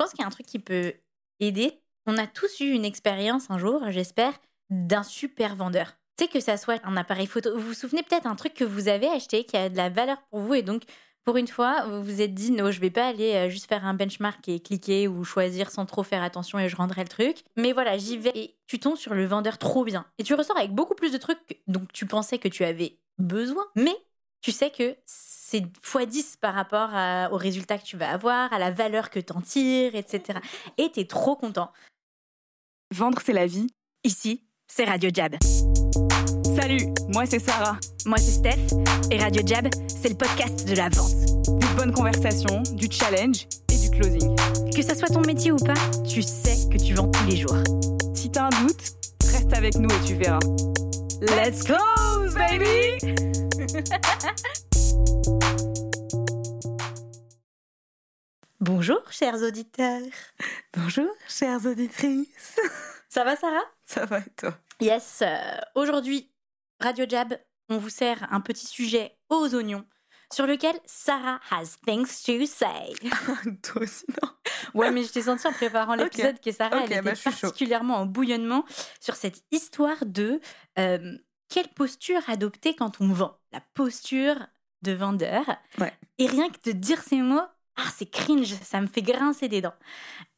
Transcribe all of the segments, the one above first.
pense qu'il y a un truc qui peut aider. On a tous eu une expérience un jour, j'espère, d'un super vendeur. Tu sais que ça soit un appareil photo. Vous vous souvenez peut-être un truc que vous avez acheté qui a de la valeur pour vous et donc pour une fois, vous vous êtes dit, non, je vais pas aller euh, juste faire un benchmark et cliquer ou choisir sans trop faire attention et je rendrai le truc. Mais voilà, j'y vais et tu tombes sur le vendeur trop bien. Et tu ressors avec beaucoup plus de trucs dont tu pensais que tu avais besoin. Mais tu sais que c'est x10 par rapport au résultat que tu vas avoir, à la valeur que tu en tires, etc. Et tu es trop content. Vendre, c'est la vie. Ici, c'est Radio Jab. Salut, moi c'est Sarah. Moi c'est Steph. Et Radio Jab, c'est le podcast de la vente. Du bonne conversation, du challenge et du closing. Que ça soit ton métier ou pas, tu sais que tu vends tous les jours. Si t'as un doute, reste avec nous et tu verras. Let's close, baby! Bonjour, chers auditeurs. Bonjour, chères auditrices. Ça va, Sarah? Ça va et toi? Yes. euh, Aujourd'hui, Radio Jab, on vous sert un petit sujet aux oignons sur lequel Sarah has things to say. Toi aussi, non? Ouais, mais je t'ai senti en préparant l'épisode que Sarah, Ok, elle bah, était chaud. particulièrement en bouillonnement sur cette histoire de euh, quelle posture adopter quand on vend. La posture de vendeur. Ouais. Et rien que de dire ces mots, ah, c'est cringe, ça me fait grincer des dents.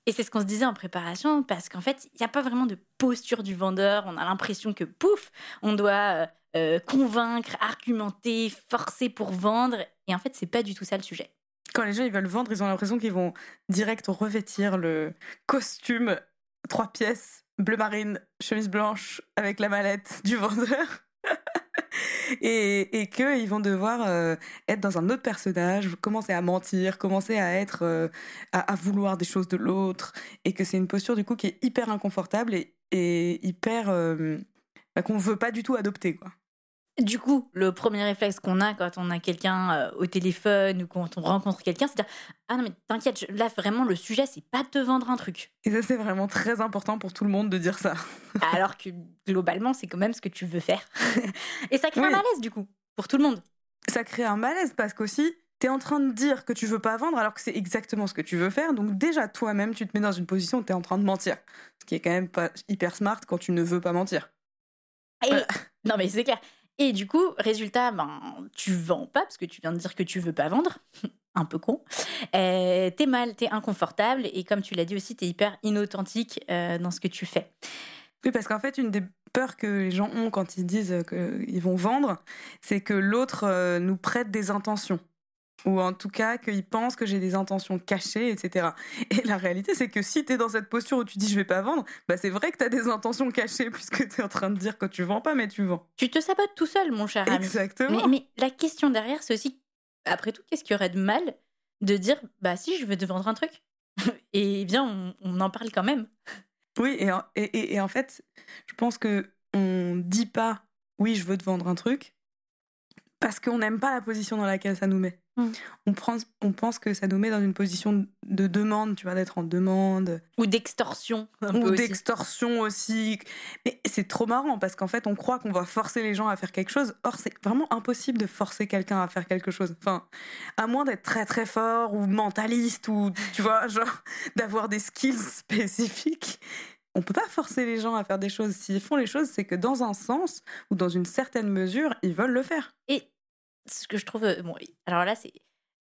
Et c'est ce qu'on se disait en préparation, parce qu'en fait, il n'y a pas vraiment de posture du vendeur. On a l'impression que, pouf, on doit euh, euh, convaincre, argumenter, forcer pour vendre. Et en fait, c'est pas du tout ça le sujet. Quand les gens ils veulent vendre, ils ont l'impression qu'ils vont direct revêtir le costume trois pièces, bleu marine, chemise blanche avec la mallette du vendeur. Et et qu'ils vont devoir euh, être dans un autre personnage, commencer à mentir, commencer à être euh, à, à vouloir des choses de l'autre et que c'est une posture du coup qui est hyper inconfortable et, et hyper euh, bah, qu'on veut pas du tout adopter quoi. Du coup, le premier réflexe qu'on a quand on a quelqu'un euh, au téléphone ou quand on rencontre quelqu'un, c'est de dire Ah non, mais t'inquiète, là vraiment, le sujet, c'est pas de te vendre un truc. Et ça c'est vraiment très important pour tout le monde de dire ça. Alors que globalement, c'est quand même ce que tu veux faire. Et ça crée un malaise, du coup, pour tout le monde. ça crée un malaise parce qu'aussi, tu es en train de dire que tu veux pas vendre alors que c'est exactement ce que tu veux faire. Donc déjà, toi-même, tu te mets dans une position où tu es en train de mentir. Ce qui est quand même pas hyper smart quand tu ne veux pas mentir. Et... Voilà. Non, mais c'est clair. Et du coup, résultat, ben, tu vends pas parce que tu viens de dire que tu veux pas vendre. Un peu con. Euh, t'es mal, t'es inconfortable et comme tu l'as dit aussi, t'es hyper inauthentique euh, dans ce que tu fais. Oui, parce qu'en fait, une des peurs que les gens ont quand ils disent qu'ils vont vendre, c'est que l'autre euh, nous prête des intentions. Ou en tout cas, qu'ils pensent que j'ai des intentions cachées, etc. Et la réalité, c'est que si tu es dans cette posture où tu dis je vais pas vendre, bah c'est vrai que tu as des intentions cachées puisque tu es en train de dire que tu vends pas, mais tu vends. Tu te sabotes tout seul, mon cher ami. Exactement. Mais, mais la question derrière, c'est aussi, après tout, qu'est-ce qu'il y aurait de mal de dire, bah si, je veux te vendre un truc? Et bien, on, on en parle quand même. Oui, et en, et, et- et en fait, je pense que on dit pas oui, je veux te vendre un truc parce qu'on n'aime pas la position dans laquelle ça nous met. On, pense que ça nous met dans une position de demande, tu vois, d'être en demande, Ou d'extorsion. ou aussi. d'extorsion aussi. Mais c'est trop marrant parce qu'en fait, on croit qu'on va forcer les gens à faire quelque chose. Or, c'est vraiment impossible de forcer quelqu'un à faire quelque chose. Enfin, à moins d'être très très fort ou mentaliste ou, tu vois, genre, d'avoir des skills spécifiques. On peut pas forcer les gens à faire des choses. S'ils font les choses, c'est que dans un sens ou dans une certaine mesure, ils veulent le faire. Et ce que je trouve. euh, Bon, alors là, c'est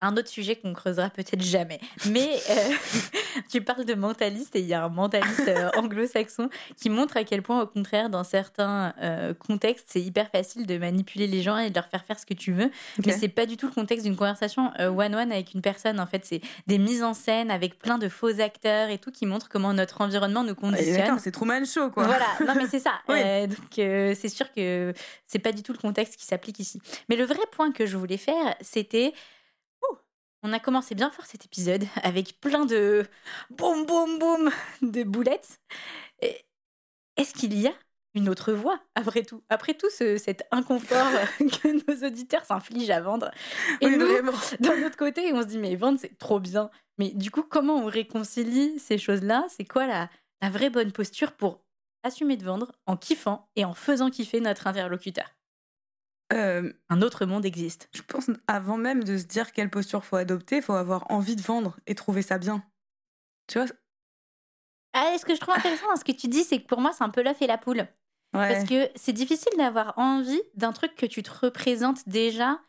un autre sujet qu'on creusera peut-être jamais. Mais euh, tu parles de mentaliste et il y a un mentaliste euh, anglo-saxon qui montre à quel point, au contraire, dans certains euh, contextes, c'est hyper facile de manipuler les gens et de leur faire faire ce que tu veux. Mais c'est pas du tout le contexte d'une conversation one-one avec une personne. En fait, c'est des mises en scène avec plein de faux acteurs et tout qui montrent comment notre environnement nous Et conditionne. C'est Truman Show, quoi. Voilà, non mais c'est ça. Oui. Donc c'est sûr que c'est pas du tout le contexte qui s'applique ici. Mais le vrai point que je voulais faire, c'était on a commencé bien fort cet épisode avec plein de boum boum boum de boulettes. Et Est-ce qu'il y a une autre voie après tout? Après tout ce- cet inconfort que nos auditeurs s'infligent à vendre. Et Oui, nous, vraiment. d'un autre côté, on se dit mais vendre c'est trop bien. Mais du coup, comment on réconcilie ces choses-là? C'est quoi la, la vraie bonne posture pour assumer de vendre en kiffant et en faisant kiffer notre interlocuteur? Euh, Un autre monde existe. je pense, avant même de se dire quelle posture faut adopter, faut avoir envie de vendre et trouver ça bien. Tu vois? Ah, ce que je trouve intéressant dans ce que tu dis, c'est que pour moi, c'est un peu l'œuf et la poule. Parce que c'est difficile d'avoir envie d'un truc que tu te représentes déjà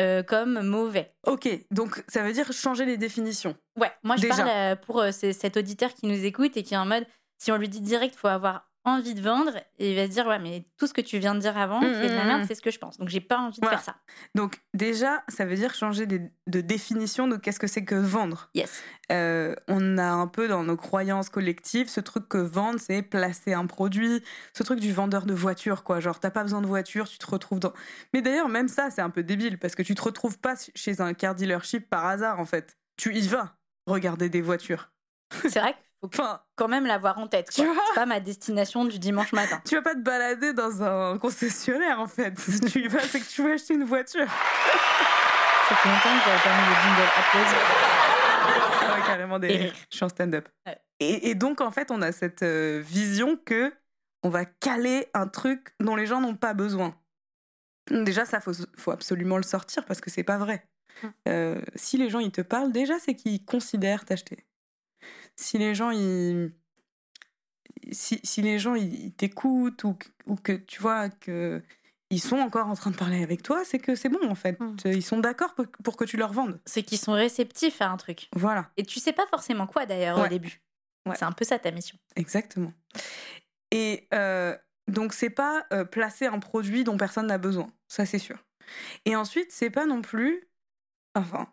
euh, comme mauvais. Ok, donc ça veut dire changer les définitions. Ouais, moi je parle euh, pour euh, cet auditeur qui nous écoute et qui est en mode, si on lui dit direct, faut avoir envie de vendre et il va se dire ouais mais tout ce que tu viens de dire avant c'est de la merde mmh, mmh, mmh. c'est ce que je pense. Donc j'ai pas envie de faire ça. Donc déjà ça veut dire changer de définition de qu'est-ce que c'est que vendre. Yes. Euh, on a un peu dans nos croyances collectives ce truc que vendre c'est placer un produit ce truc du vendeur de voiture quoi. Genre t'as pas besoin de voiture tu te retrouves dans mais d'ailleurs même ça c'est un peu débile parce que tu te retrouves pas chez un car dealership par hasard en fait. Tu y vas regarder des voitures. C'est vrai enfin, quand même l'avoir en tête. C'est pas ma destination du dimanche matin. Tu vas pas te balader dans un concessionnaire en fait. Si tu y vas, c'est que tu veux acheter une voiture. Ça fait longtemps que j'avais pas mis le jingle ouais, carrément des Je suis en stand-up. Et, donc en fait, on a cette euh, vision que on va caler un truc dont les gens n'ont pas besoin. Déjà, ça faut, faut absolument le sortir parce que c'est pas vrai. Hum. Euh, si les gens ils te parlent, déjà c'est qu'ils considèrent t'acheter si les gens ils si, si les gens ils t'écoutent ou, ou, que tu vois que ils sont encore en train de parler avec toi, c'est que c'est bon en fait. Mmh. Ils sont d'accord pour, que tu leur vendes. C'est qu'ils sont réceptifs à un truc. Voilà. Et tu sais pas forcément quoi d'ailleurs au début. C'est un peu ça ta mission. Exactement. Et euh, donc c'est pas euh, placer un produit dont personne n'a besoin, ça c'est sûr. Et ensuite c'est pas non plus, enfin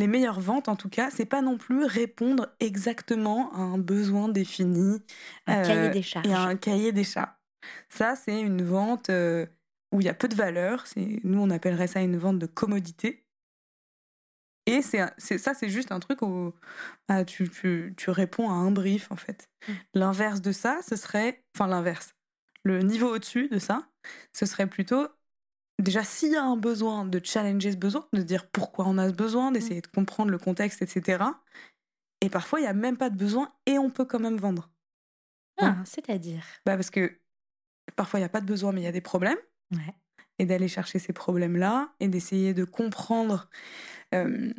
les meilleures ventes, en tout cas, c'est pas non plus répondre exactement à un besoin défini. Un cahier euh, des charges. Et un cahier des charges. Ça, c'est une vente euh, où il y a peu de valeur. Nous, on appellerait ça une vente de commodité. Et c'est ça, c'est juste un truc où ah, tu, tu, réponds à un brief, en fait. Mmh. L'inverse de ça, ce serait. Enfin, l'inverse. Le niveau au-dessus de ça, ce serait plutôt déjà s'il y a un besoin de challenger ce besoin, de dire pourquoi on a ce besoin, d'essayer de comprendre le contexte, etc. Et parfois, il n'y a même pas de besoin et on peut quand même vendre. Ah, c'est-à-dire? Bah Parce que parfois, il n'y a pas de besoin, mais il y a des problèmes. Et d'aller chercher ces problèmes-là et d'essayer de comprendre, euh,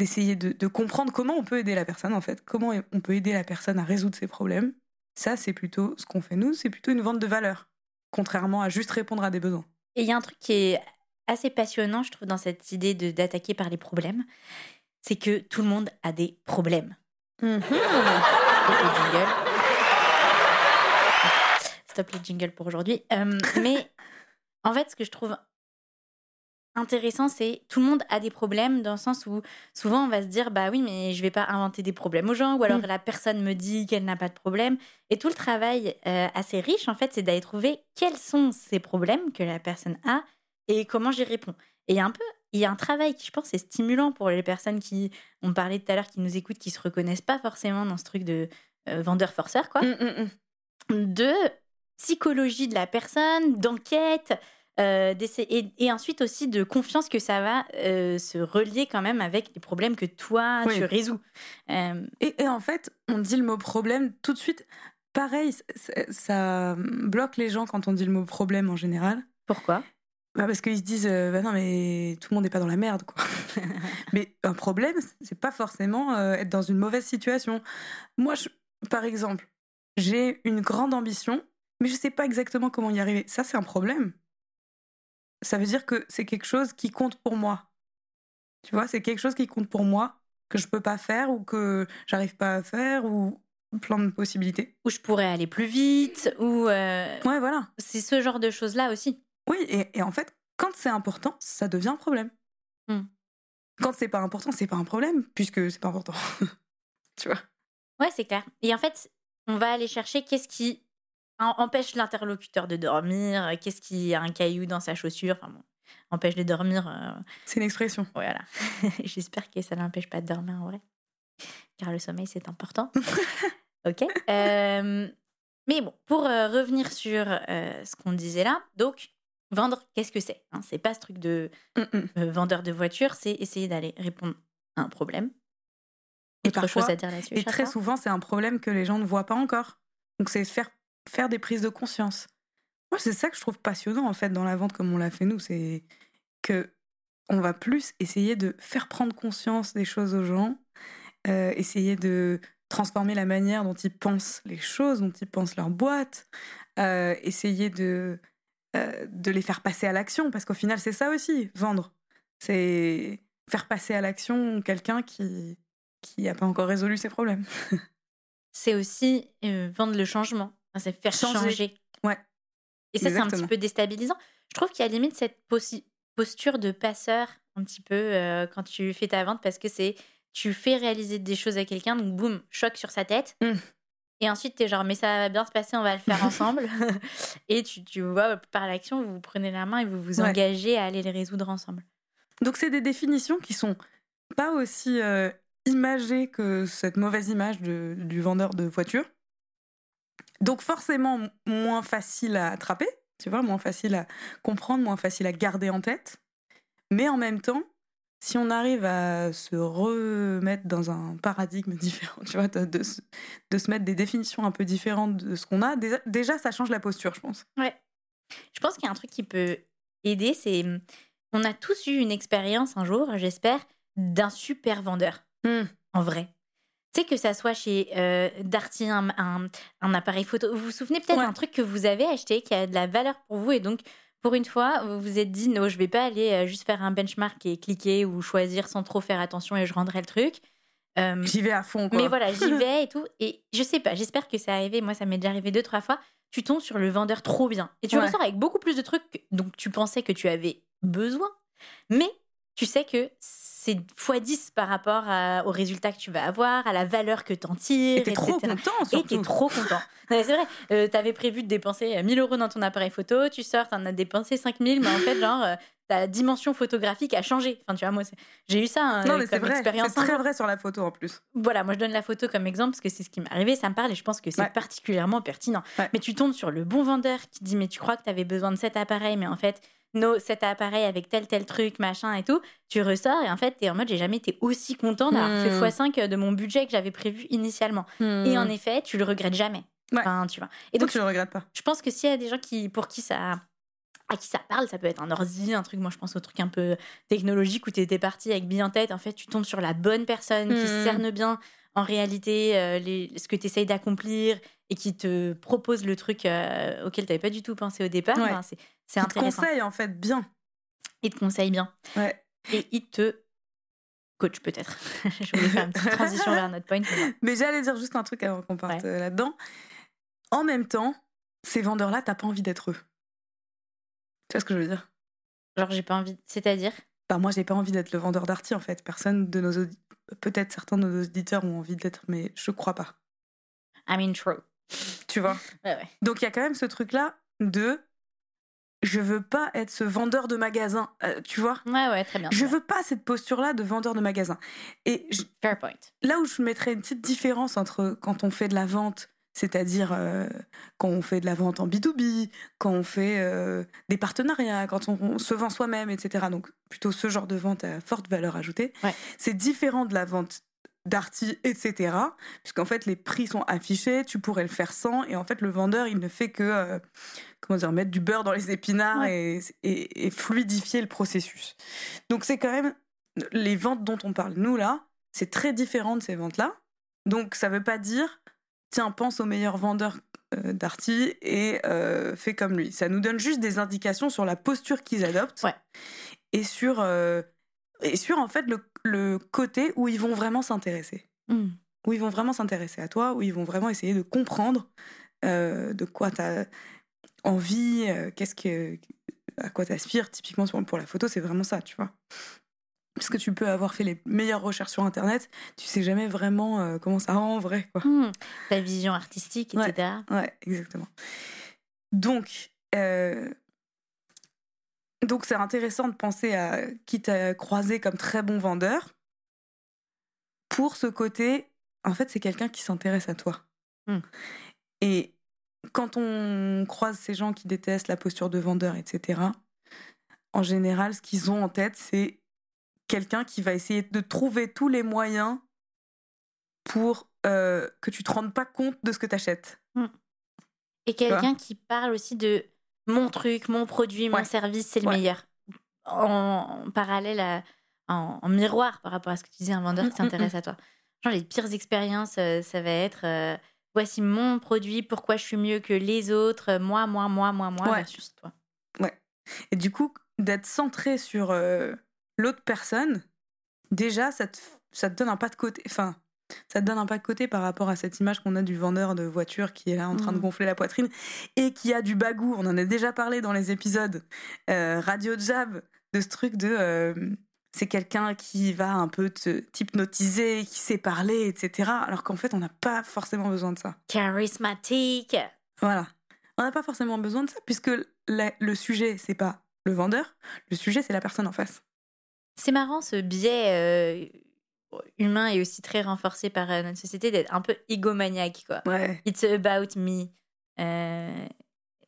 d'essayer de, de, comprendre comment on peut aider la personne, en fait. Comment on peut aider la personne à résoudre ses problèmes. Ça, c'est plutôt ce qu'on fait nous, c'est plutôt une vente de valeur, contrairement à juste répondre à des besoins. Et il y a un truc qui est assez passionnant, je trouve, dans cette idée d'attaquer par les problèmes, c'est que tout le monde a des problèmes. Mmh. Stop les jingles pour aujourd'hui. Euh, mais en fait, ce que je trouve intéressant, c'est tout le monde a des problèmes dans le sens où souvent on va se dire bah oui mais je vais pas inventer des problèmes aux gens ou alors mmh. la personne me dit qu'elle n'a pas de problème et tout le travail euh, assez riche en fait c'est d'aller trouver quels sont ces problèmes que la personne a et comment j'y réponds. Et il y a un peu il y a un travail qui je pense est stimulant pour les personnes qui on parlait tout à l'heure qui nous écoutent qui se reconnaissent pas forcément dans ce truc de euh, vendeur forceur quoi. Mmh, mmh, de psychologie de la personne, d'enquête, euh, et, ensuite aussi de confiance que ça va euh, se relier quand même avec les problèmes que toi tu résous. Euh, et, en fait, on dit le mot problème tout de suite. Pareil, ça, bloque les gens quand on dit le mot problème en général. Pourquoi? Bah Parce qu'ils se disent bah non, mais tout le monde n'est pas dans la merde. Quoi. mais un problème, c'est pas forcément être dans une mauvaise situation. Moi, je, par exemple, j'ai une grande ambition, mais je sais pas exactement comment y arriver. Ça, c'est un problème ça veut dire que c'est quelque chose qui compte pour moi. Tu vois, c'est quelque chose qui compte pour moi, que je peux pas faire ou que j'arrive pas à faire ou plein de possibilités. Ou je pourrais aller plus vite ou. Euh, ouais, voilà. C'est ce genre de choses-là aussi. Oui, et, en fait, quand c'est important, ça devient un problème. Hmm. Quand c'est pas important, c'est pas un problème, puisque c'est pas important. tu vois? Ouais, c'est clair. Et en fait, on va aller chercher qu'est-ce qui empêche l'interlocuteur de dormir, euh, qu'est-ce qui a un caillou dans sa chaussure, enfin bon, empêche de dormir. Euh, c'est une expression. Voilà. J'espère que ça n'empêche pas de dormir en vrai, car le sommeil c'est important. ok. Euh, mais bon, pour revenir sur ce qu'on disait là, donc vendre, qu'est-ce que c'est hein? C'est pas ce truc de vendeur de voiture, c'est essayer d'aller répondre à un problème. Et Autre chose à dire là-dessus. Et très souvent, c'est un problème que les gens ne voient pas encore. Donc c'est faire faire des prises de conscience. Moi, c'est ça que je trouve passionnant en fait dans la vente comme on l'a fait nous, c'est que on va plus essayer de faire prendre conscience des choses aux gens euh, essayer de transformer la manière dont ils pensent les choses, dont ils pensent leur boîte, euh, essayer de, euh, de les faire passer à l'action, parce qu'au final, c'est ça aussi, vendre. C'est faire passer à l'action quelqu'un qui qui n'a pas encore résolu ses problèmes. c'est aussi vendre le changement, c'est faire changer. Ouais. Et ça, c'est un petit peu déstabilisant. Je trouve qu'il y a limite cette posture de passeur un petit peu quand tu fais ta vente parce que c'est tu fais réaliser des choses à quelqu'un, donc boum, choc sur sa tête. Mmh. Et ensuite, tu es genre, mais ça va bien se passer, on va le faire ensemble. et tu, tu vois, par l'action, vous vous prenez la main et vous vous engagez à aller les résoudre ensemble. Donc, c'est des définitions qui sont pas aussi euh, imagées que cette mauvaise image de, du vendeur de voiture. Donc, forcément, moins facile à attraper, tu vois, moins facile à comprendre, moins facile à garder en tête. Mais en même temps, si on arrive à se remettre dans un paradigme différent, tu vois, de, de, se mettre des définitions un peu différentes de ce qu'on a, déjà, ça change la posture, je pense. Ouais. Je pense qu'il y a un truc qui peut aider, c'est on a tous eu une expérience un jour, j'espère, d'un super vendeur. Hmm. En vrai. Tu sais que ça soit chez euh, Darty, un, un, appareil photo. Vous vous souvenez peut-être d'un truc que vous avez acheté qui a de la valeur pour vous et donc pour une fois, vous vous êtes dit, non, je vais pas aller euh, juste faire un benchmark et cliquer ou choisir sans trop faire attention et je rendrai le truc. Euh, j'y vais à fond, quoi. Mais voilà, j'y vais et tout. Et je sais pas, j'espère que c'est arrivé. Moi, ça m'est déjà arrivé deux, trois fois. Tu tombes sur le vendeur trop bien. Et tu ressors avec beaucoup plus de trucs dont tu pensais que tu avais besoin. Mais tu sais que c'est x10 par rapport au résultat que tu vas avoir, à la valeur que t'en tires. Et t'es trop content, surtout. Et t'es trop content. c'est vrai, euh, t'avais prévu de dépenser 1000 euros dans ton appareil photo, tu sors, t'en as dépensé 5000, mais en fait, genre, euh, ta dimension photographique a changé. Enfin, tu vois, moi, j'ai eu ça hein, non, mais comme expérience. C'est très vrai sur la photo en plus. Voilà, moi je donne la photo comme exemple parce que c'est ce qui m'est arrivé, ça me parle et je pense que c'est particulièrement pertinent. Mais tu tombes sur le bon vendeur qui dit, mais tu crois que t'avais besoin de cet appareil, mais en fait, no, cet appareil avec tel, tel truc, machin et tout, tu ressors et en fait, tu es en mode, j'ai jamais été aussi content d'avoir fait hmm. x5 de mon budget que j'avais prévu initialement. Et en hmm. effet, tu le regrettes jamais. Enfin, tu vois. Et donc, je le regrette pas. Je pense que s'il y a des gens qui, pour qui ça à qui ça parle, ça peut être un ordi, un truc, moi je pense au truc un peu technologique où tu étais parti avec bien en tête, en fait tu tombes sur la bonne personne qui hmm. cerne bien en réalité euh, les, ce que tu essayes d'accomplir et qui te propose le truc euh, auquel tu n'avais pas du tout pensé au départ, ben, c'est intéressant. Il te conseille en fait bien. Il te conseille bien. Ouais. Et il te coach peut-être. Je voulais faire une petite transition vers notre point. Mais j'allais dire juste un truc avant qu'on parte euh, là-dedans. En même temps, ces vendeurs-là, t'as pas envie d'être eux. Tu vois ce que je veux dire? Genre, j'ai pas envie. C'est-à-dire? Bah, Moi, j'ai pas envie d'être le vendeur d'arty en fait. Personne de nos Peut-être certains de nos auditeurs ont envie d'être, mais je crois pas. I mean, true. Tu vois? Donc il y a quand même ce truc-là de je veux pas être ce vendeur de magasin, euh, tu vois? Ouais, ouais, très bien. Je veux pas cette posture-là de vendeur de magasin. Et Fair point. Là où je mettrais une petite différence entre quand on fait de la vente, c'est-à-dire euh, quand on fait de la vente en B2B, quand on fait euh, des partenariats, quand on, se vend soi-même, etc. Donc plutôt ce genre de vente à forte valeur ajoutée. C'est différent de la vente d'arty, etc. Puisqu'en fait, les prix sont affichés, tu pourrais le faire sans, et en fait, le vendeur, il ne fait que, euh, comment dire, mettre du beurre dans les épinards et, fluidifier le processus. Donc, c'est quand même les ventes dont on parle, nous, là, c'est très différent de ces ventes-là. Donc, ça ne veut pas dire, tiens, pense au meilleur vendeur euh, d'Arty et euh, fais comme lui. Ça nous donne juste des indications sur la posture qu'ils adoptent et sur et sur en fait le, côté où ils vont vraiment s'intéresser. Hmm. Où ils vont vraiment s'intéresser à toi, où ils vont vraiment essayer de comprendre euh, de quoi tu as envie, euh, qu'est-ce que, à quoi tu aspires. Typiquement pour la photo, c'est vraiment ça, tu vois. Parce que tu peux avoir fait les meilleures recherches sur Internet, tu sais jamais vraiment euh, comment ça rend en vrai. Quoi. Hmm. Ta vision artistique, etc. Ouais, exactement. Donc, donc c'est intéressant de penser à qui t'a croisé comme très bon vendeur pour ce côté, en fait c'est quelqu'un qui s'intéresse à toi. Hmm. Et quand on croise ces gens qui détestent la posture de vendeur, etc., en général ce qu'ils ont en tête c'est quelqu'un qui va essayer de trouver tous les moyens pour euh, que tu te rendes pas compte de ce que tu achètes. Hmm. Et quelqu'un qui parle aussi de mon truc, mon produit, mon service, c'est le meilleur. En, parallèle, en, miroir par rapport à ce que tu disais, un vendeur qui mm, mm, s'intéresse mm. à toi. Genre, les pires expériences, euh, ça va être euh, voici mon produit, pourquoi je suis mieux que les autres, euh, moi, moi, moi, moi, moi, Ouais. versus toi. Ouais. Et du coup, d'être centré sur euh, l'autre personne, déjà, ça te, ça te donne un pas de côté. Enfin, ça te donne un pas de côté par rapport à cette image qu'on a du vendeur de voiture qui est là en train de Mhm. gonfler la poitrine et qui a du bagou. On en a déjà parlé dans les épisodes euh, Radio Jab de ce truc de. euh, c'est quelqu'un qui va un peu te t'hypnotiser, qui sait parler, etc. Alors qu'en fait, on n'a pas forcément besoin de ça. Charismatique. Voilà. On n'a pas forcément besoin de ça, puisque la- le sujet, c'est pas le vendeur, le sujet, c'est la personne en face. C'est marrant ce biais euh, humain est aussi très renforcé par euh, notre société d'être un peu égomaniaque, quoi. Ouais. It's about me. Euh,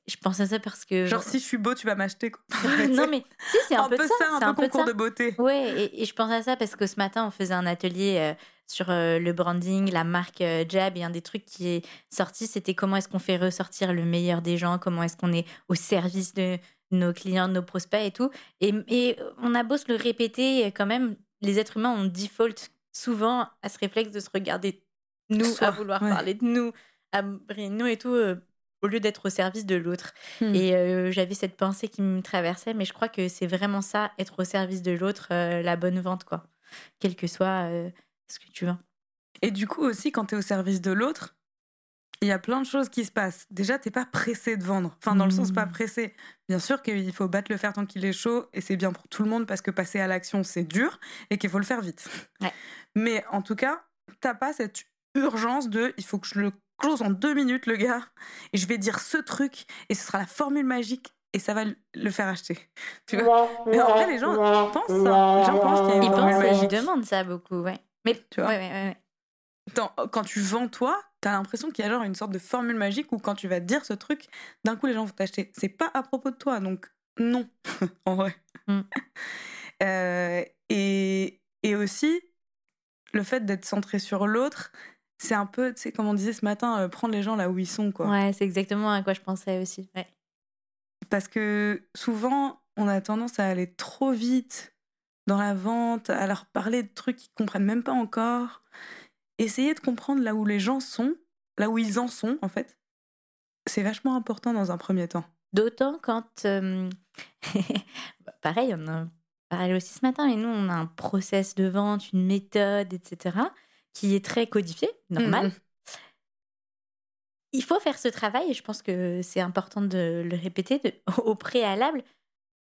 je pense à ça parce que. Genre, si je suis beau, tu vas m'acheter. non, mais si, c'est un, un peu, ça. ça, un peu concours de beauté. Ouais, et, et je pense à ça parce que ce matin, on faisait un atelier euh, sur euh, le branding, la marque euh, Jab, et un des trucs qui est sorti, c'était comment est-ce qu'on fait ressortir le meilleur des gens, comment est-ce qu'on est au service de nos clients, de nos prospects et tout. Et, et on a beau se le répéter, quand même, les êtres humains, on default souvent à ce réflexe de se regarder nous, Soi, à vouloir ouais. parler de nous, à briller de nous et tout, euh, au lieu d'être au service de l'autre. Hmm. Et euh, j'avais cette pensée qui me traversait, mais je crois que c'est vraiment ça, être au service de l'autre, euh, la bonne vente, quoi. Quel que soit ce que tu veux. Et du coup, aussi, quand tu es au service de l'autre, il y a plein de choses qui se passent. Déjà, t'es pas pressé de vendre. Enfin, dans le sens pas Mm. pressé. Bien sûr qu'il faut battre le fer tant qu'il est chaud, et c'est bien pour tout le monde parce que passer à l'action, c'est dur, et qu'il faut le faire vite. Ouais. Mais en tout cas, t'as pas cette urgence de il faut que je le close en deux minutes, le gars, et je vais dire ce truc, et ce sera la formule magique, et ça va le faire acheter. Tu vois? Mais en vrai, les gens pensent ça. Les gens pensent qu'il y a une Ils formule pensent et ils demandent ça beaucoup, ouais. Mais Tu vois? ouais, ouais, ouais, ouais. Dans- quand tu vends toi, t'as l'impression qu'il y a genre une sorte de formule magique où quand tu vas dire ce truc, d'un coup les gens vont t'acheter. C'est pas à propos de toi, donc non, en vrai. Mm. Euh, et, et aussi, le fait d'être centré sur l'autre, c'est un peu, tu sais, comme on disait ce matin, euh, prendre les gens là où ils sont, quoi. Ouais, c'est exactement à quoi je pensais aussi. Ouais. Parce que souvent, on a tendance à aller trop vite dans la vente, à leur parler de trucs qu'ils comprennent même pas encore. Essayer de comprendre là où les gens sont, là où ils en sont, en fait. C'est vachement important dans un premier temps. D'autant quand. euh, pareil, on a parlé aussi ce matin, mais nous, on a un process de vente, une méthode, etc., qui est très codifié, normal. Mhm. Il faut faire ce travail, et je pense que c'est important de le répéter de- au préalable,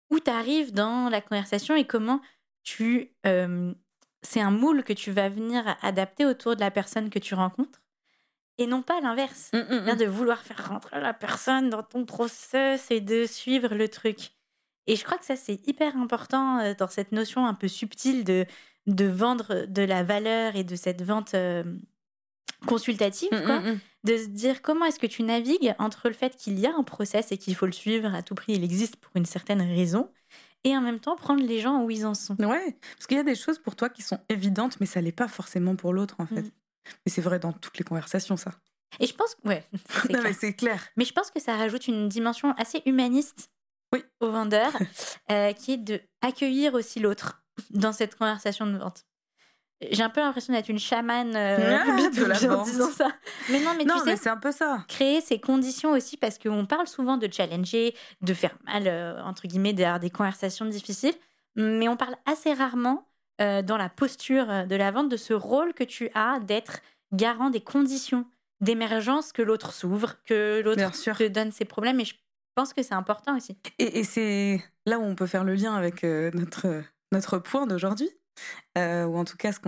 où tu arrives dans la conversation et comment tu. euh, c'est un moule que tu vas venir adapter autour de la personne que tu rencontres, et non pas l'inverse. Mm, mm, mm. de vouloir faire rentrer la personne dans ton process et de suivre le truc. Et je crois que ça, c'est hyper important euh, dans cette notion un peu subtile de, de vendre de la valeur et de cette vente euh, consultative, quoi. De se dire comment est-ce que tu navigues entre le fait qu'il y a un process et qu'il faut le suivre à tout prix, il existe pour une certaine raison, et en même temps prendre les gens où ils en sont. Ouais, parce qu'il y a des choses pour toi qui sont évidentes, mais ça l'est pas forcément pour l'autre, en fait. Mais c'est vrai dans toutes les conversations, ça. Et je pense que, ouais, c'est Non, clair. mais c'est clair. Mais je pense que ça rajoute une dimension assez humaniste Oui. au vendeur, euh, qui est de accueillir aussi l'autre dans cette conversation de vente. J'ai un peu l'impression d'être une chamane euh, Ah, de la B2B en vente. disant ça. Mais non, mais non, tu mais sais, c'est un peu ça. créer ces conditions aussi, parce qu'on parle souvent de challenger, de faire mal, euh, entre guillemets, d'avoir des conversations difficiles, mais on parle assez rarement euh, dans la posture euh, de la vente de ce rôle que tu as d'être garant des conditions d'émergence que l'autre s'ouvre, que l'autre te donne ses problèmes. Et je pense que c'est important aussi. Et, et c'est là où on peut faire le lien avec euh, notre, notre point d'aujourd'hui, euh, ou en tout cas ce,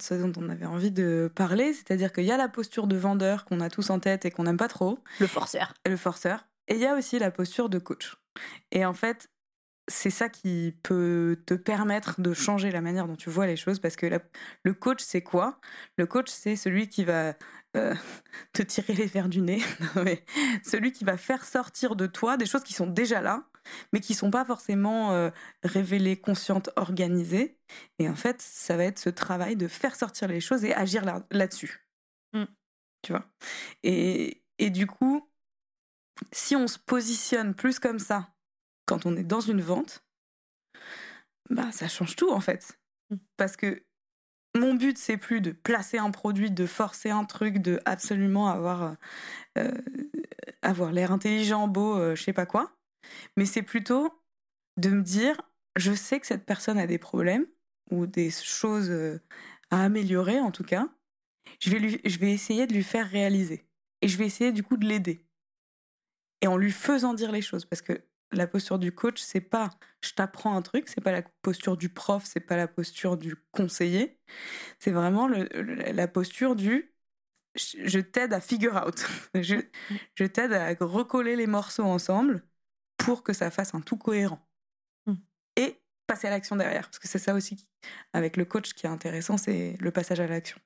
ce dont on avait envie de parler, c'est-à-dire qu'il y a la posture de vendeur qu'on a tous en tête et qu'on n'aime pas trop, Le forceur. le forceur, et il y a aussi la posture de coach. Et en fait, c'est ça qui peut te permettre de changer la manière dont tu vois les choses, parce que la- le coach, c'est quoi? Le coach, c'est celui qui va euh, te tirer les verres du nez, Non, mais celui qui va faire sortir de toi des choses qui sont déjà là, mais qui sont pas forcément euh, révélées, conscientes, organisées. Et en fait, ça va être ce travail de faire sortir les choses et agir là- là-dessus. Mm. Tu vois? Et, et du coup, si on se positionne plus comme ça quand on est dans une vente, bah ça change tout en fait. Mm. Parce que mon but, c'est plus de placer un produit, de forcer un truc, de absolument avoir, euh, avoir l'air intelligent, beau, euh, je sais pas quoi. Mais c'est plutôt de me dire, je sais que cette personne a des problèmes ou des choses euh, à améliorer en tout cas. Je vais, lui, je vais essayer de lui faire réaliser. Et je vais essayer du coup de l'aider. Et en lui faisant dire les choses. Parce que la posture du coach, c'est pas je t'apprends un truc, c'est pas la posture du prof, c'est pas la posture du conseiller, c'est vraiment le, la posture du je t'aide à figure out, je, je t'aide à recoller les morceaux ensemble pour que ça fasse un tout cohérent. Mmh. Et passer à l'action derrière, parce que c'est ça aussi avec le coach qui est intéressant, c'est le passage à l'action.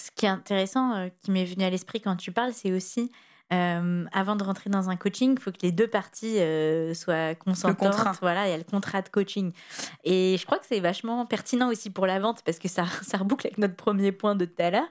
Ce qui est intéressant, euh, qui m'est venu à l'esprit quand tu parles, c'est aussi euh, avant de rentrer dans un coaching, il faut que les deux parties euh, soient consentantes. Voilà, il y a le contrat de coaching. Et je crois que c'est vachement pertinent aussi pour la vente parce que ça, ça reboucle avec notre premier point de tout à l'heure.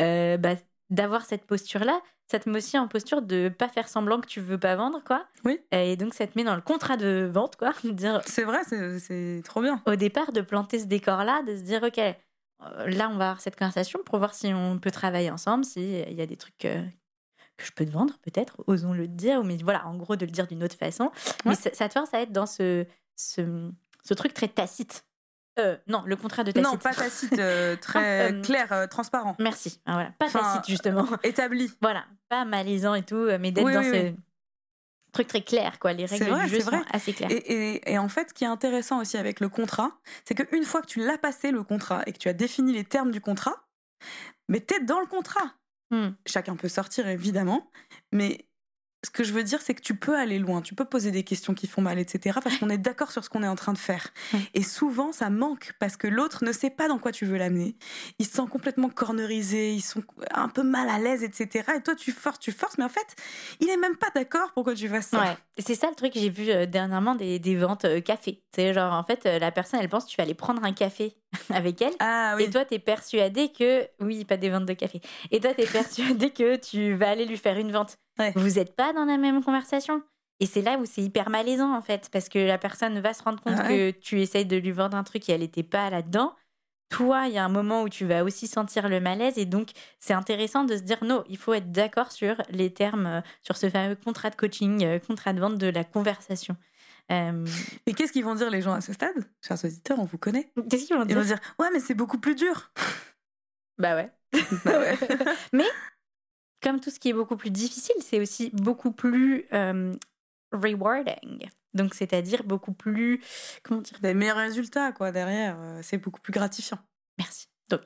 Euh, bah, d'avoir cette posture-là, ça te met aussi en posture de pas faire semblant que tu veux pas vendre, quoi. Oui. Et donc, ça te met dans le contrat de vente, quoi. dire. C'est vrai, c'est trop bien. Au départ, de planter ce décor-là, de se dire, OK, là, on va avoir cette conversation pour voir si on peut travailler ensemble, s'il y a des trucs que je peux te vendre, peut-être, osons le dire, mais voilà, en gros, de le dire d'une autre façon. Mais ça, te force à être dans ce, ce, ce truc très tacite. Euh, non, le contrat de tacite. Non, pas tacite, euh, très euh, clair, transparent. Merci. Ah, voilà. Pas tacite, justement. Établi. Voilà, pas malaisant et tout, mais d'être dans ce truc très clair, quoi. Les règles du jeu sont assez claires. Et, et, et, en fait, ce qui est intéressant aussi avec le contrat, c'est qu'une fois que tu l'as passé, le contrat, et que tu as défini les termes du contrat, mais t'es dans le contrat. Hmm. Chacun peut sortir, évidemment, mais ce que je veux dire, c'est que tu peux aller loin, tu peux poser des questions qui font mal, etc. Parce qu'on est d'accord sur ce qu'on est en train de faire. Et souvent, ça manque parce que l'autre ne sait pas dans quoi tu veux l'amener. Il se sent complètement cornerisé, ils sont un peu mal à l'aise, etc. Et toi, tu forces, tu forces, mais en fait, il est même pas d'accord pourquoi tu fasses ça. Ouais. C'est ça le truc que j'ai vu euh, dernièrement des, des ventes euh, café. C'est genre, en fait, euh, la personne, elle pense que tu vas aller prendre un café avec elle. Ah, oui. Et toi, tu es persuadé que. Oui, pas des ventes de café. Et toi, tu es persuadé que tu vas aller lui faire une vente. Vous n'êtes pas dans la même conversation. Et c'est là où c'est hyper malaisant, en fait, parce que la personne va se rendre compte ah que tu essayes de lui vendre un truc et elle n'était pas là-dedans. Toi, il y a un moment où tu vas aussi sentir le malaise. Et donc, c'est intéressant de se dire non, il faut être d'accord sur les termes, euh, sur ce fameux contrat de coaching, euh, contrat de vente de la conversation. Euh... Et qu'est-ce qu'ils vont dire les gens à ce stade? Chers auditeurs, on vous connaît. Qu'est-ce qu'ils vont dire Ils vont dire Ouais, mais c'est beaucoup plus dur. bah ouais. bah ouais. mais comme tout ce qui est beaucoup plus difficile, c'est aussi beaucoup plus euh, rewarding. Donc, c'est-à-dire beaucoup plus. Comment dire? Des meilleurs résultats, quoi, derrière. Euh, c'est beaucoup plus gratifiant. Merci. Donc,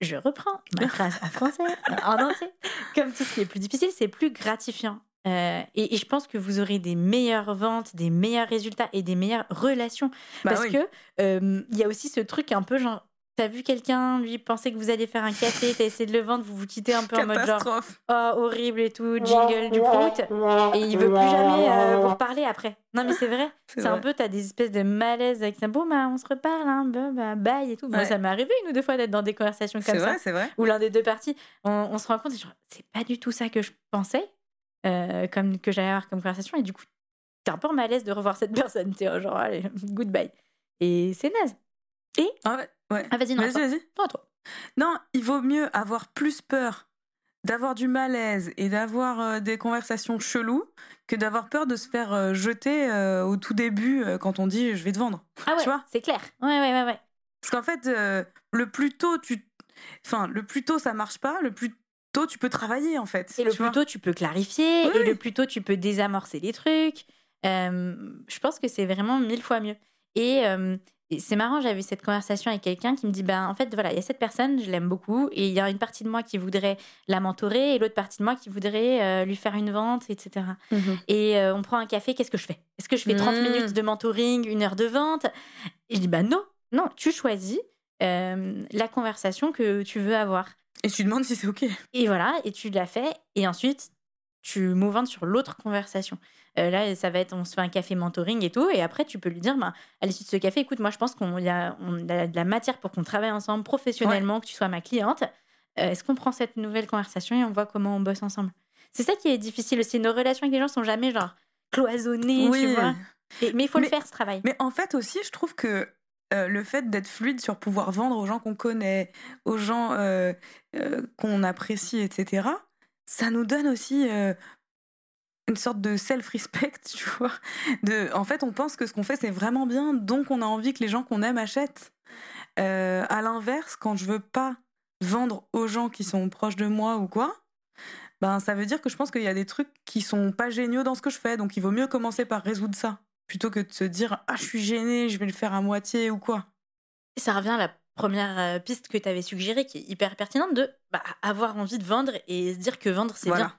je reprends ma phrase en français, en entier. Comme tout ce qui est plus difficile, c'est plus gratifiant. Euh, et, je pense que vous aurez des meilleures ventes, des meilleurs résultats et des meilleures relations. Bah parce que il y a aussi ce truc un peu genre T'as vu quelqu'un, lui, penser que vous allez faire un café, t'as essayé de le vendre, vous vous quittez un peu en mode genre oh horrible et tout, jingle du prout, et il veut plus jamais euh, vous reparler après. Non mais c'est vrai, c'est un peu, t'as des espèces de malaise avec ça. Bon bah on se reparle, hein, bah, bah bye et tout. Moi ça m'est arrivé une ou deux fois d'être dans des conversations comme ça. Vrai, Où l'un des deux parties, on, se rend compte, c'est pas du tout ça que je pensais, euh, comme que j'allais avoir comme conversation, et du coup t'es un peu en malaise de revoir cette personne, tu genre allez, goodbye. Et c'est naze. Et ah Ouais. Ah, vas-y, non. Vas-y, vas-y. toi. Non, il vaut mieux avoir plus peur d'avoir du malaise et d'avoir euh, des conversations cheloues que d'avoir peur de se faire euh, jeter euh, au tout début quand on dit je vais te vendre. Ah ouais, tu vois? c'est clair. Ouais, ouais, ouais, ouais. Parce qu'en fait, le plus tôt tu, enfin, le plus tôt ça marche pas, le plus tôt tu peux travailler en fait. Et le plus tôt tu peux clarifier, et le plus tôt tu peux désamorcer les trucs. je pense que c'est vraiment mille fois mieux. Et, c'est marrant, j'avais cette conversation avec quelqu'un qui me dit ben en fait voilà, il y a cette personne, je l'aime beaucoup et il y a une partie de moi qui voudrait la mentorer et l'autre partie de moi qui voudrait euh, lui faire une vente, etc. Et mhm. euh, on prend un café, qu'est-ce que je fais? Est-ce que je fais 30 mhm. minutes de mentoring, une heure de vente? Et je dis ben non, non, tu choisis euh, la conversation que tu veux avoir. Et tu demandes si c'est OK. Et voilà, et tu l'as fait et ensuite tu mouvantes sur l'autre conversation. Euh, là, ça va être, on se fait un café mentoring et tout, et après, tu peux lui dire, bah, à l'issue de ce café, écoute, moi, je pense qu'on y a, on a de la matière pour qu'on travaille ensemble professionnellement, que tu sois ma cliente. Euh, est-ce qu'on prend cette nouvelle conversation et on voit comment on bosse ensemble? C'est ça qui est difficile aussi. Nos relations avec les gens sont jamais genre cloisonnées, tu vois. mais il faut le faire, ce travail. Mais en fait aussi, je trouve que euh, le fait d'être fluide sur pouvoir vendre aux gens qu'on connaît, aux gens euh, euh, qu'on apprécie, etc., ça nous donne aussi une sorte de self-respect, tu vois. De, en fait, on pense que ce qu'on fait, c'est vraiment bien, donc on a envie que les gens qu'on aime achètent. à l'inverse, quand je veux pas vendre aux gens qui sont proches de moi ou quoi, ben ça veut dire que je pense qu'il y a des trucs qui sont pas géniaux dans ce que je fais, donc il vaut mieux commencer par résoudre ça plutôt que de se dire ah je suis gênée, je vais le faire à moitié ou quoi. Ça revient à la première euh, piste que tu avais suggérée qui est hyper pertinente de bah, avoir envie de vendre et se dire que vendre c'est bien.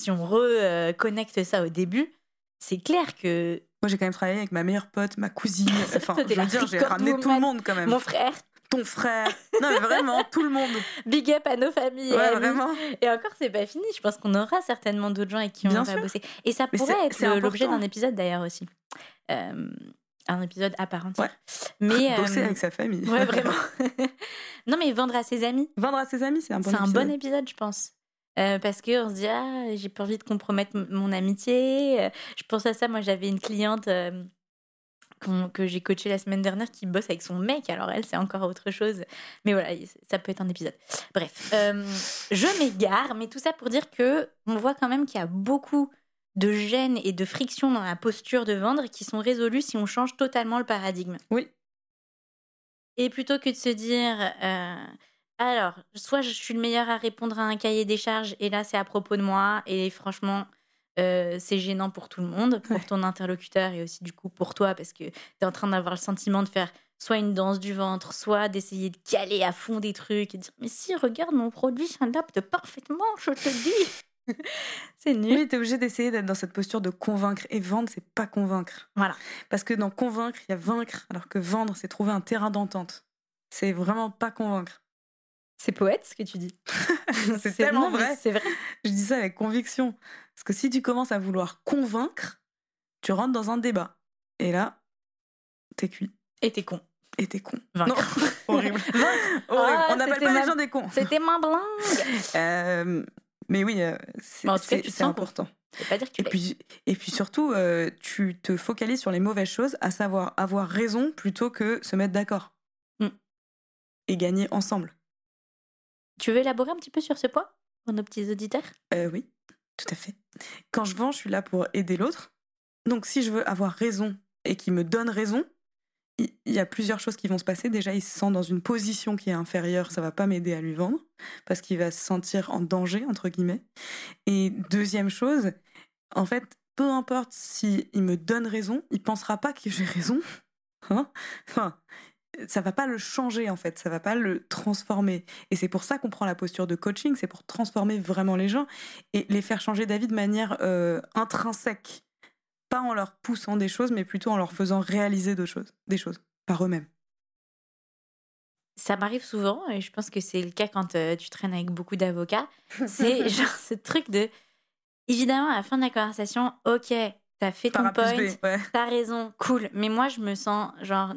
Si on reconnecte ça au début, c'est clair que moi j'ai quand même travaillé avec ma meilleure pote, ma cousine, enfin je veux dire j'ai ramené tout le monde quand même. Mon frère ton frère. Non, mais vraiment, tout le monde. Big up à nos familles. Ouais, vraiment. Et encore, c'est pas fini. Je pense qu'on aura certainement d'autres gens avec qui on va bosser. Et ça pourrait être l'objet d'un épisode d'ailleurs aussi. Euh, un épisode à part entière. Mais bosser euh, avec sa famille. Ouais, vraiment. non, mais vendre à ses amis. Vendre à ses amis, c'est un bon. C'est un bon épisode, je pense. Euh, parce qu'on se dit, ah, j'ai pas envie de compromettre mon amitié. Je pense à ça, moi j'avais une cliente que j'ai coaché la semaine dernière qui bosse avec son mec. Alors elle, c'est encore autre chose. Mais voilà, ça peut être un épisode. Bref, euh, je m'égare, mais tout ça pour dire que on voit quand même qu'il y a beaucoup de gêne et de friction dans la posture de vendre qui sont résolues si on change totalement le paradigme. Oui. Et plutôt que de se dire, euh, alors, soit je suis le meilleur à répondre à un cahier des charges, et là c'est à propos de moi, et franchement, euh, c'est gênant pour tout le monde, pour ton interlocuteur et aussi du coup pour toi, parce que tu es en train d'avoir le sentiment de faire soit une danse du ventre, soit d'essayer de caler à fond des trucs et de dire Mais si, regarde, mon produit s'adapte parfaitement, je te dis C'est nul. Oui, tu es obligé d'essayer d'être dans cette posture de convaincre. Et vendre, c'est pas convaincre. Voilà. Parce que dans convaincre, il y a vaincre, alors que vendre, c'est trouver un terrain d'entente. C'est vraiment pas convaincre. C'est poète ce que tu dis. c'est tellement vrai. C'est vrai. Je dis ça avec conviction. Parce que si tu commences à vouloir convaincre, tu rentres dans un débat. Et là, t'es cuit. Et t'es con. Et t'es con. Non, horrible. Ah, On n'appelle pas les gens des cons. C'était ma blague. Euh, mais oui, euh, c'est important. Pas dire que et, puis, et puis surtout, euh, tu te focalises sur les mauvaises choses, à savoir avoir raison plutôt que se mettre d'accord. Mm. Et gagner ensemble. Tu veux élaborer un petit peu sur ce point pour nos petits auditeurs? Oui. Tout à fait. Quand je vends, je suis là pour aider l'autre. Donc si je veux avoir raison et qu'il me donne raison, il y a plusieurs choses qui vont se passer. Déjà, il se sent dans une position qui est inférieure, ça va pas m'aider à lui vendre parce qu'il va se sentir en danger entre guillemets. Et deuxième chose, en fait, peu importe s'il me donne raison, il pensera pas que j'ai raison. Hein? Ça va pas le changer en fait, ça va pas le transformer. Et c'est pour ça qu'on prend la posture de coaching, c'est pour transformer vraiment les gens et les faire changer d'avis de manière euh, intrinsèque, pas en leur poussant des choses, mais plutôt en leur faisant réaliser des choses, des choses par eux-mêmes. Ça m'arrive souvent, et je pense que c'est le cas quand euh, tu traînes avec beaucoup d'avocats. C'est genre ce truc de, évidemment, à la fin de la conversation, ok, t'as fait ton point, t'as raison, cool. Mais moi, je me sens genre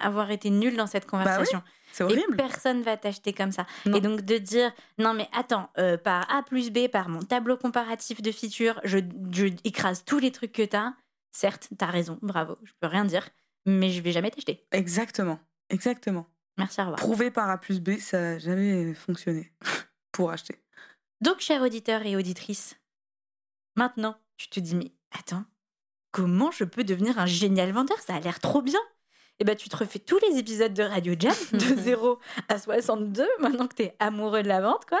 avoir été nul dans cette bah conversation. c'est horrible. Et personne va t'acheter comme ça. Et donc de dire non mais attends euh, par A plus B par mon tableau comparatif de features, je, je écrase tous les trucs que t'as. Certes, t'as raison, bravo, je peux rien dire, mais je vais jamais t'acheter. Exactement, exactement. Merci, au revoir. Prouver par A plus B, ça n'a jamais fonctionné pour acheter. Donc, chers auditeurs et auditrices, maintenant, tu te dis, mais attends, comment je peux devenir un génial vendeur? Ça a l'air trop bien et eh ben, tu te refais tous les épisodes de Radio Jam, de 0 à 62, maintenant que tu es amoureux de la vente, quoi.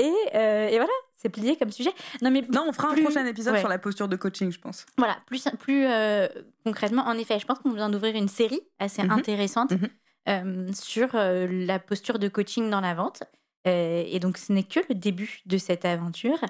Et, euh, et voilà, c'est plié comme sujet. Non, mais non on fera un prochain épisode sur la posture de coaching, je pense. Voilà, plus, plus euh, concrètement, en effet, je pense qu'on vient d'ouvrir une série assez mhm. intéressante mhm. Euh, sur la posture de coaching dans la vente. et donc, ce n'est que le début de cette aventure.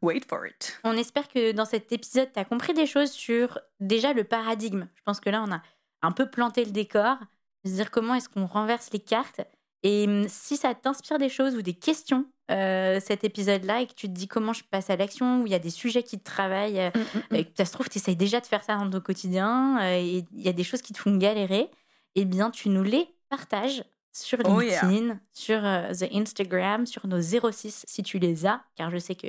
Wait for it. On espère que dans cet épisode, tu as compris des choses sur déjà le paradigme. Je pense que là, on a un peu planter le décor, se dire comment est-ce qu'on renverse les cartes. Et hum, si ça t'inspire des choses ou des questions, euh, cet épisode-là, et que tu te dis comment je passe à l'action, où il y a des sujets qui te travaillent, euh, mm, mm, mm. et que ça se trouve, tu essayes déjà de faire ça dans ton quotidien, euh, et il y a des choses qui te font galérer, eh bien, tu nous les partages sur oh, LinkedIn, sur The Instagram, sur nos 06 si tu les as, car je sais que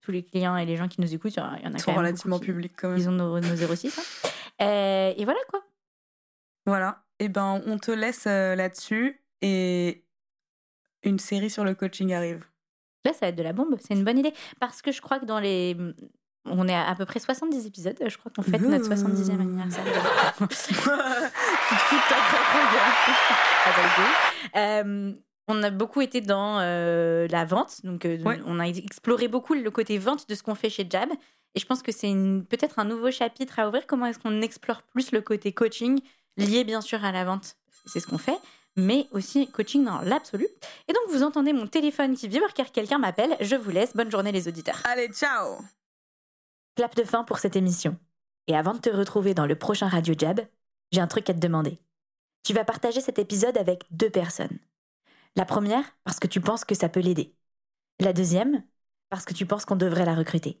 tous les clients et les gens qui nous écoutent, il y en a Ils sont relativement publics quand même. Ils ont nos, 06. Hein. et voilà quoi. Voilà. eh ben, on te laisse euh, là-dessus et une série sur le coaching arrive. Là, ça va être de la bombe. C'est une bonne idée. Parce que je crois que dans les. On est à, à peu près 70 épisodes. Je crois qu'on fête notre 70e anniversaire. tu te fous de ta propre gueule. Euh, on a beaucoup été dans euh, la vente, donc euh, Ouais. on a exploré beaucoup le côté vente de ce qu'on fait chez Jab. Et je pense que c'est peut-être un nouveau chapitre à ouvrir. Comment est-ce qu'on explore plus le côté coaching, lié bien sûr à la vente, c'est ce qu'on fait, mais aussi coaching dans l'absolu. Et donc vous entendez mon téléphone qui vibre car quelqu'un m'appelle. Je vous laisse. Bonne journée les auditeurs. Allez, ciao Clap de fin pour cette émission. Et avant de te retrouver dans le prochain Radio Jab, j'ai un truc à te demander. Tu vas partager cet épisode avec deux personnes. La première, parce que tu penses que ça peut l'aider. La deuxième, parce que tu penses qu'on devrait la recruter.